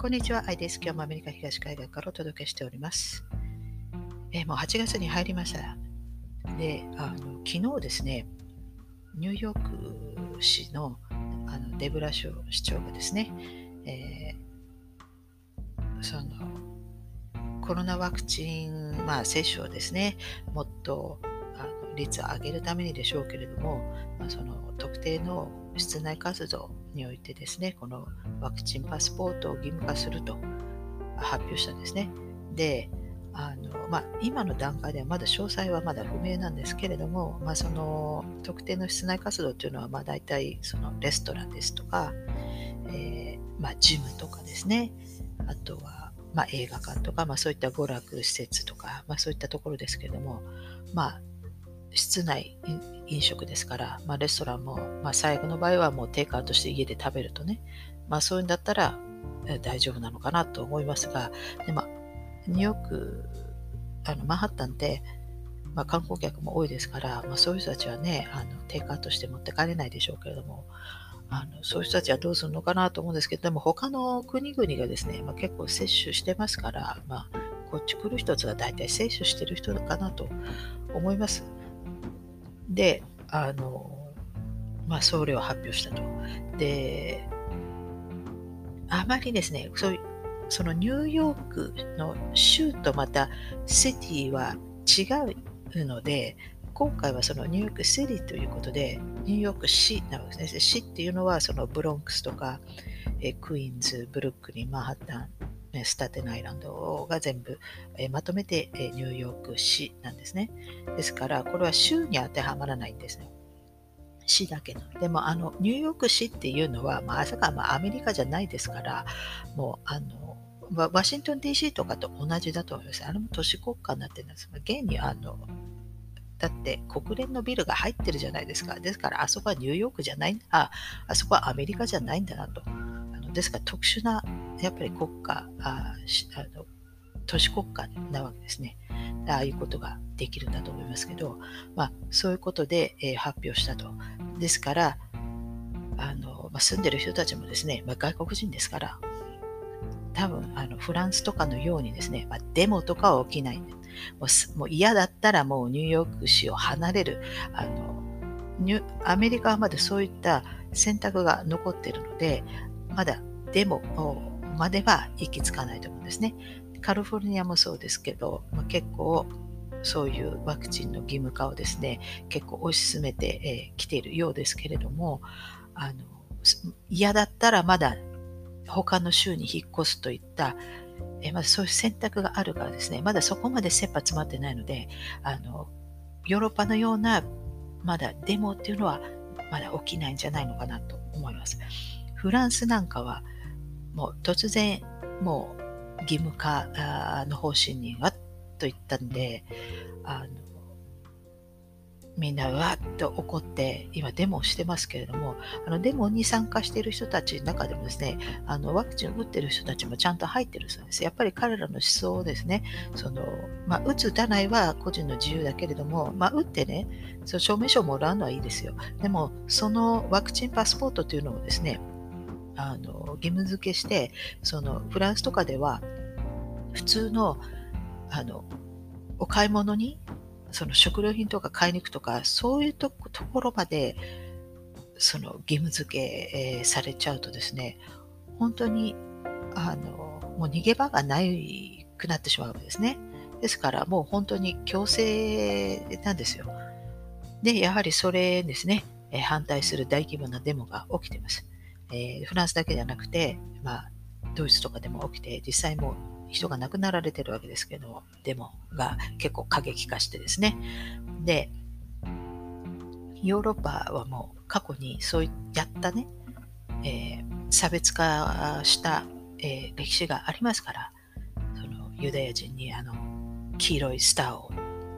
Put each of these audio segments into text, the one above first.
こんにちは、アイです。今日もアメリカ東海岸からお届けしております。えー、もう8月に入りました。で、あの昨日ですね、ニューヨーク市のあのデブラショ市長がですね、えー、そのコロナワクチン、まあ、接種をですね、もっと率を上げるためにでしょうけれども、まあ、その特定の室内活動においてですね、このワクチンパスポートを義務化すると発表したんですね。で、あのまあ、今の段階ではまだ詳細はまだ不明なんですけれども、まあ、その特定の室内活動というのはまあ大体そのレストランですとか、えー、まあ、ジムとかですね、あとはま映画館とか、まあ、そういった娯楽施設とか、まあ、そういったところですけれども、まあ、室内飲食ですから、まあ、レストランも、まあ、最後の場合はもうテイクアウトして家で食べるとね、まあ、そういうんだったら大丈夫なのかなと思いますが、でまあ、ニューヨーク、あのマンハッタンって、まあ、観光客も多いですから、まあ、そういう人たちはね、あのテイクアウトして持って帰れないでしょうけれども、あのそういう人たちはどうするのかなと思うんですけど、でも他の国々がですね、まあ、結構接種してますから、まあ、こっち来る人たちは大体接種してる人かなと思います。で、あの、まあ、それを発表したと。で、あまりですね、そうい、そのニューヨークの州とまたシティは違うので、今回はそのニューヨークシティということで、ニューヨーク市なわけですね。市っていうのはそのブロンクスとか、えクイーンズ、ブルックリン、マンハッタン、スタテンアイランドが全部、えまとめて、えニューヨーク市なんですね。ですから、これは州に当てはまらないんですね。市だけの。でも、あの、ニューヨーク市っていうのは、まあ、朝からまあアメリカじゃないですから、もう、あの、ワシントン DC とかと同じだと思います。あれも都市国家になってるんです。現に、あの、だって国連のビルが入ってるじゃないですか。ですから、あそこはニューヨークじゃないんだ。あ、あそこはアメリカじゃないんだなと。あのですから、特殊なやっぱり国家、ああの都市国家なわけですね。ああいうことができるんだと思いますけど、まあ、そういうことで、えー、発表したと。ですから、あのまあ、住んでる人たちもですね、まあ、外国人ですから、多分あのフランスとかのようにですね、まあ、デモとかは起きない。もう嫌だったらもうニューヨーク市を離れる。あのアメリカはまだそういった選択が残っているので、まだデモまでは行き着かないと思うんですね。カリフォルニアもそうですけど、まあ、結構そういうワクチンの義務化をですね、結構推し進めてき、えー、ているようですけれども、あの嫌だったらまだ他の州に引っ越すといった、えー、まずそういう選択があるからですね、まだそこまで切羽詰まってないので、あのヨーロッパのようなまだデモっていうのはまだ起きないんじゃないのかなと思います。フランスなんかはもう突然もう義務化の方針にわっと言ったんであのみんなわっと怒って今デモをしてますけれどもあのデモに参加している人たちの中でもですねあのワクチンを打ってる人たちもちゃんと入ってるそうです。やっぱり彼らの思想をですね。その、まあ、打つ打たないは個人の自由だけれども、まあ、打ってねその証明書をもらうのはいいですよ。でもそのワクチンパスポートというのをですねあの義務付けしてそのフランスとかでは普通のあのお買い物にその食料品とか買いに行くとかそういうところまでその義務付け、えー、されちゃうとですね本当にあのもう逃げ場がないくなってしまうわけですね。ですからもう本当に強制なんですよ。で、やはりそれですね、反対する大規模なデモが起きています。えー、フランスだけじゃなくて、まあ、ドイツとかでも起きて、実際も人が亡くなられてるわけですけど、デモが結構過激化してですね。で、ヨーロッパはもう過去にそうやったね、えー、差別化した、えー、歴史がありますから、そのユダヤ人にあの黄色いスターを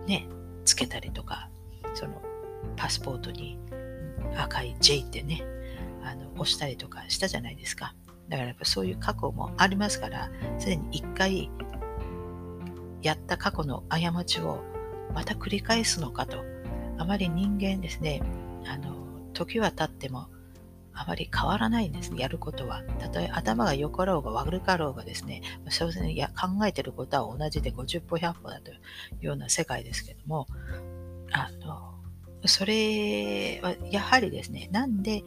ね、つけたりとか、そのパスポートに赤い J ってね、あの押したりとかしたじゃないですか。だからやっぱそういう過去もありますから、すでに一回やった過去の過ちをまた繰り返すのかと、あまり人間ですね、あの時は経ってもあまり変わらないんですね、やることは。たとえ頭が良かろうが悪かろうがですね、考えてることは同じで50歩100歩だというような世界ですけども、あの、それはやはりですね、なんで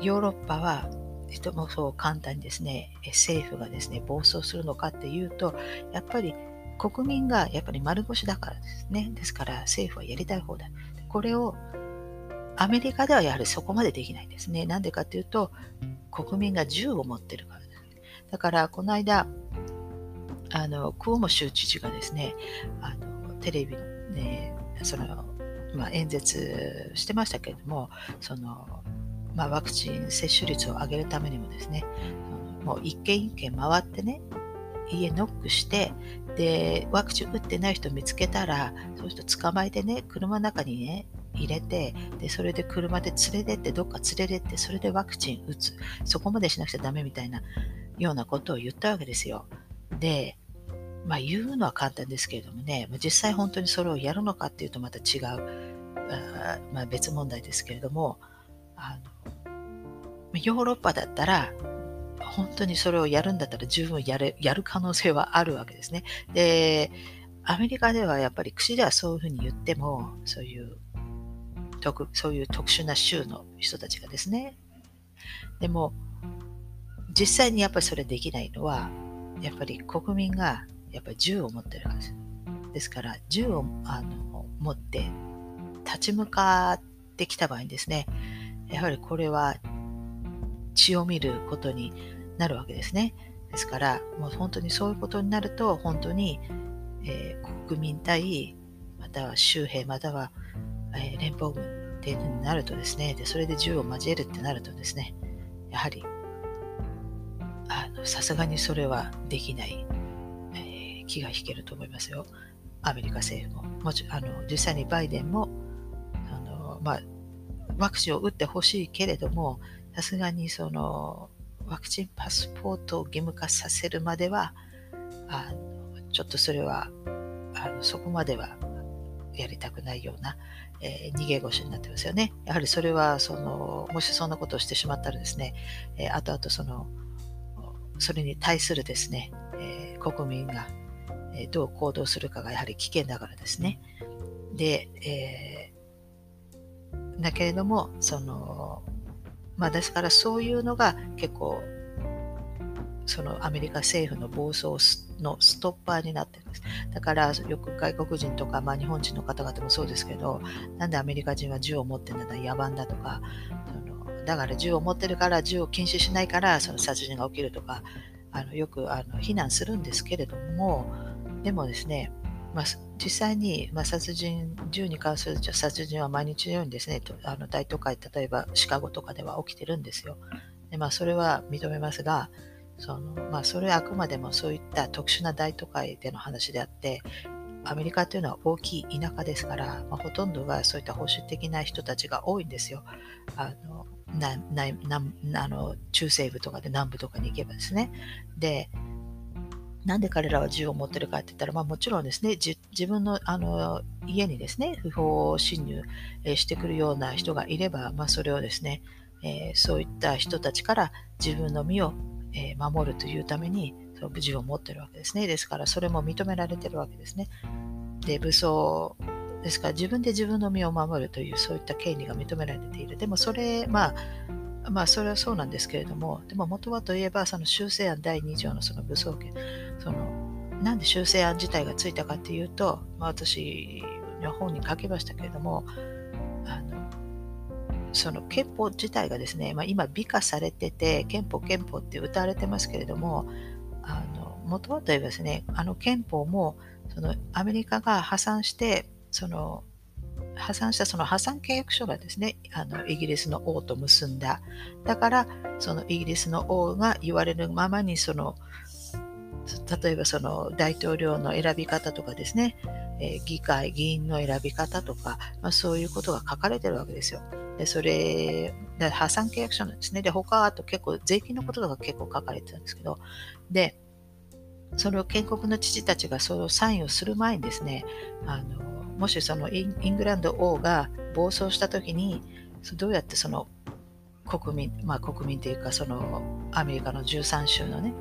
ヨーロッパは人もそう簡単にですね、政府がですね、暴走するのかっていうと、やっぱり国民がやっぱり丸腰だからですね。ですから政府はやりたい放題。これをアメリカではやはりそこまでできないんですね。なんでかっていうと、国民が銃を持ってるからです。だから、この間、あの、クオモ州知事がですね、あのテレビの、ね、その、まあ、演説してましたけれども、その、まあ、ワクチン接種率を上げるためにもですね、もう一軒一軒回ってね、家ノックして、で、ワクチン打ってない人見つけたら、そういう人捕まえてね、車の中にね、入れてでそれで車で連れてってどっか連れてってそれでワクチン打つ。そこまでしなくちゃダメみたいなようなことを言ったわけですよ。でまあ言うのは簡単ですけれどもね実際本当にそれをやるのかっていうとまた違うあまあ、別問題ですけれどもあのヨーロッパだったら本当にそれをやるんだったら十分やるやる可能性はあるわけですね。で、アメリカではやっぱり口ではそういうふうに言っても、そういう特そういう特殊な州の人たちがですね。でも、実際にやっぱりそれできないのは、やっぱり国民がやっぱり銃を持ってるわけです。ですから、銃をあの持って立ち向かってきた場合にですね、やはりこれは血を見ることになるわけですね。ですから、もう本当にそういうことになると、本当に、えー、国民対、または州兵、またはえー、連邦軍っていうになるとですね、でそれで銃を交えるってなるとですね、やはり、さすがにそれはできない、えー、気が引けると思いますよ。アメリカ政府も。もちあの実際にバイデンもあの、まあ、ワクチンを打ってほしいけれども、さすがにそのワクチンパスポートを義務化させるまでは、あのちょっとそれはあのそこまではやりたくないような、えー、逃げ腰になってますよね。やはりそれはその、もしそんなことをしてしまったらですね、えー、後々その、それに対するですね、えー、国民が、どう行動するかがやはり危険だからですね。で、えだけれども、その、まあですからそういうのが結構そのアメリカ政府の暴走のストッパーになってるんです。だからよく外国人とか、まあ、日本人の方々もそうですけど、なんでアメリカ人は銃を持ってるんだ野蛮だとか、そのだから銃を持ってるから銃を禁止しないからその殺人が起きるとか、あのよくあの非難するんですけれども、でもですね、まあ、実際に、まあ、殺人、銃に関する殺人は毎日のようにですね、あの大都会、例えばシカゴとかでは起きてるんですよ。でまあ、それは認めますが、そのまあ、それはあくまでもそういった特殊な大都会での話であって、アメリカというのは大きい田舎ですから、まあ、ほとんどがそういった保守的な人たちが多いんですよ。あのななあの中西部とかで南部とかに行けばですね。で、なんで彼らは銃を持ってるかって言ったら、まあ、もちろんですね、自分のあの家にですね、不法侵入してくるような人がいれば、まあ、それをですね、えー、そういった人たちから自分の身を、守るというためにその銃を持ってるわけですね。ですからそれも認められてるわけですね。で、武装ですから自分で自分の身を守るというそういった権利が認められている。でもそれ、まあ、まあそれはそうなんですけれども、でも元はといえばその修正案第2条のその武装権、そのなんで修正案自体がついたかというと、まあ、私の本に書きましたけれども、あのその憲法自体がですね、まあ、今美化されてて憲法憲法って歌われてますけれどもあの元はといえばですねあの憲法もそのアメリカが破産してその破産したその破産契約書がですねあのイギリスの王と結んだだからそのイギリスの王が言われるままにその例えばその大統領の選び方とかですね、えー、議会議員の選び方とか、まあ、そういうことが書かれてるわけですよ。で、それ、破産契約書なんですね。で、他あと結構税金のこととか結構書かれてたんですけど、で、それを建国の父たちがそれをサインをする前にですね、あのもしそのイングランド王が暴走した時に、どうやってその国民、まあ、国民というかそのアメリカの13州のね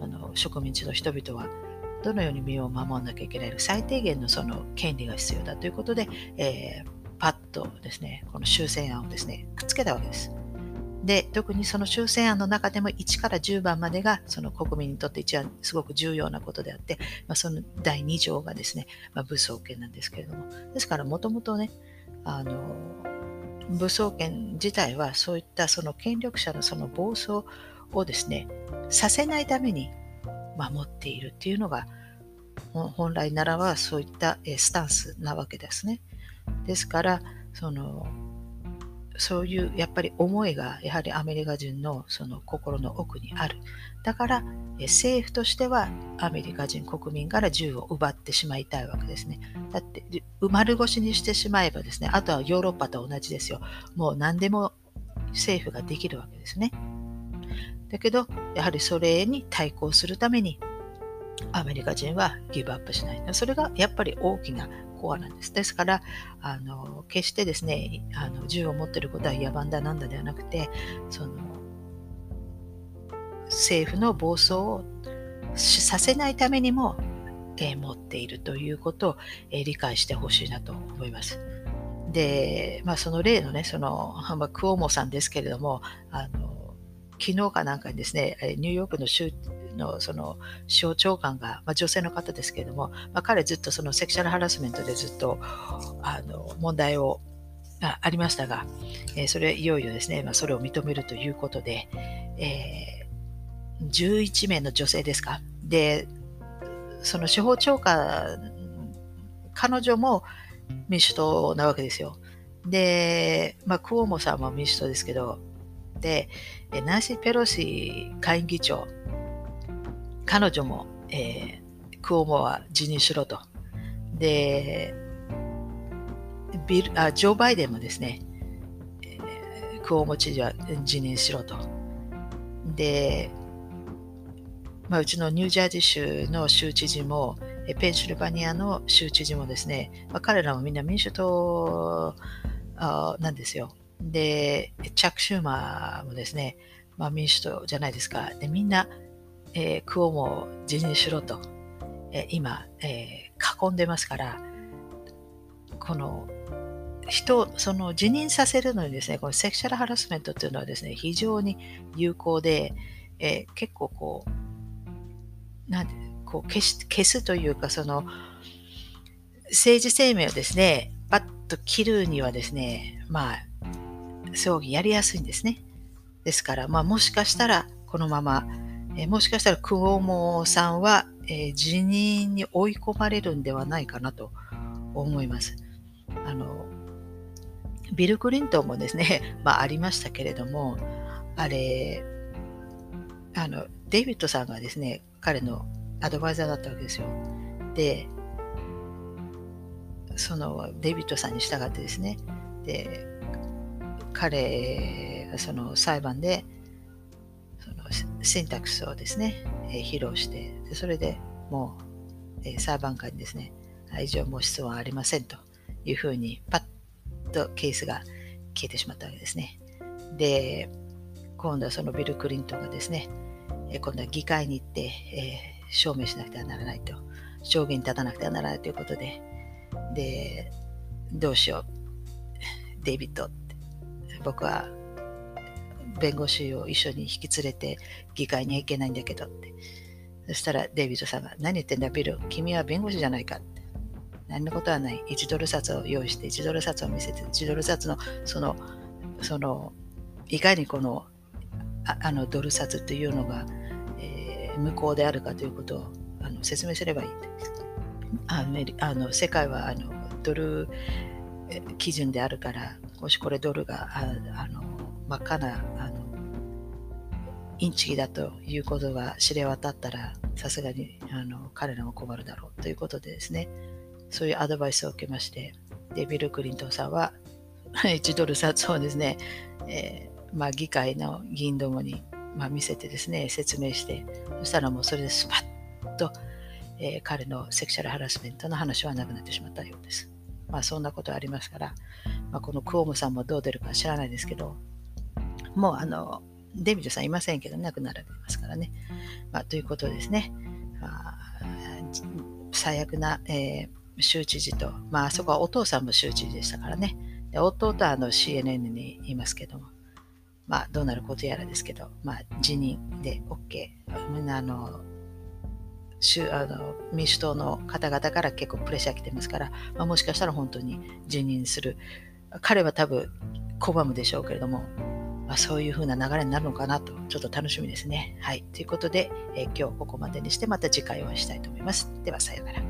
あの植民地の人々はどのように身を守らなきゃいけない最低限のその権利が必要だということで、えー、パッとですねこの修正案をですねくっつけたわけです。で特にその修正案の中でも1から10番までがその国民にとって一番すごく重要なことであって、まあ、その第2条がですね、まあ、武装権なんですけれどもですからもともとねあの武装権自体はそういったその権力者のその暴走をですねさせないために守っているっていうのが本来ならばそういったスタンスなわけですね。ですからそのそういうやっぱり思いがやはりアメリカ人のその心の奥にある。だから政府としてはアメリカ人国民から銃を奪ってしまいたいわけですね。だって丸腰にしてしまえばですね、あとはヨーロッパと同じですよ。もう何でも政府ができるわけですね。だけど、やはりそれに対抗するためにアメリカ人はギブアップしない。それがやっぱり大きなコアなんです。ですから、あの決してですねあの銃を持ってることは野蛮だなんだではなくてその政府の暴走をさせないためにも、えー、持っているということを、えー、理解してほしいなと思います。で、まあ、その例のね、その、まあ、クオモさんですけれども、あの昨日かなんかにですね、ニューヨークの州のその省長官が、まあ、女性の方ですけれども、まあ、彼ずっとそのセクシャルハラスメントでずっとあの問題をあありましたが、えー、それいよいよですね、まあ、それを認めるということで、えー、11名の女性ですか？で、その司法長官、彼女も民主党なわけですよ。で、まあ、クオモさんも民主党ですけど、で、ナンシー・ペロシ下院議長、彼女も、えー、クオモは辞任しろと。で、ビルあジョー・バイデンもですね、えー、クオモ知事は辞任しろと。で、まあ、うちのニュージャージー州の州知事も、ペンシルバニアの州知事もですね、まあ、彼らもみんな民主党なんですよ。で、チャック・シューマーもですね、まあ、民主党じゃないですか。で、みんな、えー、クオモを辞任しろと、えー、今、えー、囲んでますから、この人、その辞任させるのにですね、このセクシャルハラスメントっていうのはですね、非常に有効で、えー、結構こう、なんて、こう消し消すというか、その、政治生命をですね、パッと切るにはですね、まあ、葬儀やりやすいんですね。ですから、まあ、もしかしたら、このまま、え、もしかしたら、クオモさんは、え、辞任に追い込まれるんではないかなと思います。あの、ビル・クリントンもですね、まあ、ありましたけれども、あれ、あの、デイビッドさんがですね、彼のアドバイザーだったわけですよ。で、そのデイビッドさんに従ってですね、で、彼その裁判で、シンタクスをですね、えー、披露して、でそれでもう、えー、裁判官にですね、以上も質問ありませんというふうにパッとケースが消えてしまったわけですね。で、今度はそのビル・クリントンがですね、え今度は議会に行って、えー、証明しなくてはならないと、証言に立たなくてはならないということで、で、どうしよう、デイビッド、僕は弁護士を一緒に引き連れて議会には行けないんだけどって。そしたらデイビッドさんが、何言ってんだ、ビル、君は弁護士じゃないかって。何のことはない。1ドル札を用意して、1ドル札を見せて、1ドル札の、その、その、いかにこの、ああのドル札というのが、えー、無効であるかということをあの説明すればいいああの世界はあのドル基準であるから、もしこれドルがああの真っ赤なあのインチキだということが知れ渡ったら、さすがにあの彼らも困るだろうということでですね、そういうアドバイスを受けまして、で、ビル・クリントンさんは 1ドル札をですね、えー、まあ、議会の議員どもに、まあ、見せてですね、説明して、そしたらもうそれでスパッと、えー、彼のセクシャルハラスメントの話はなくなってしまったようです。まあ、そんなことありますから、まあ、このクオムさんもどう出るか知らないですけど、もうあの、デビッドさんいませんけど、亡くなられてますからね。まあ、ということですね。まあ、最悪な、えー、州知事と、まあ、そこはお父さんも州知事でしたからね。で弟はあの CNN にいますけども、まあ、どうなることやらですけど、まあ、辞任で OK。みんなあの、あの民主党の方々から結構プレッシャー来てますから、まあ、もしかしたら本当に辞任する。彼は多分拒むでしょうけれども、まあ、そういう風な流れになるのかなと、ちょっと楽しみですね。はい。ということで、えー、今日ここまでにして、また次回お会いしたいと思います。では、さようなら。